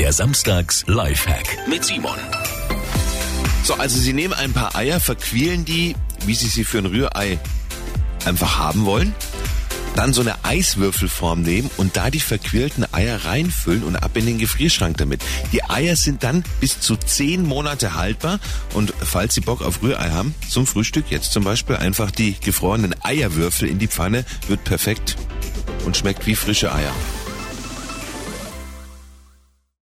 Der Samstags Lifehack mit Simon. So, also Sie nehmen ein paar Eier, verquälen die, wie Sie sie für ein Rührei einfach haben wollen. Dann so eine Eiswürfelform nehmen und da die verquirlten Eier reinfüllen und ab in den Gefrierschrank damit. Die Eier sind dann bis zu zehn Monate haltbar und falls Sie Bock auf Rührei haben, zum Frühstück jetzt zum Beispiel einfach die gefrorenen Eierwürfel in die Pfanne, wird perfekt und schmeckt wie frische Eier.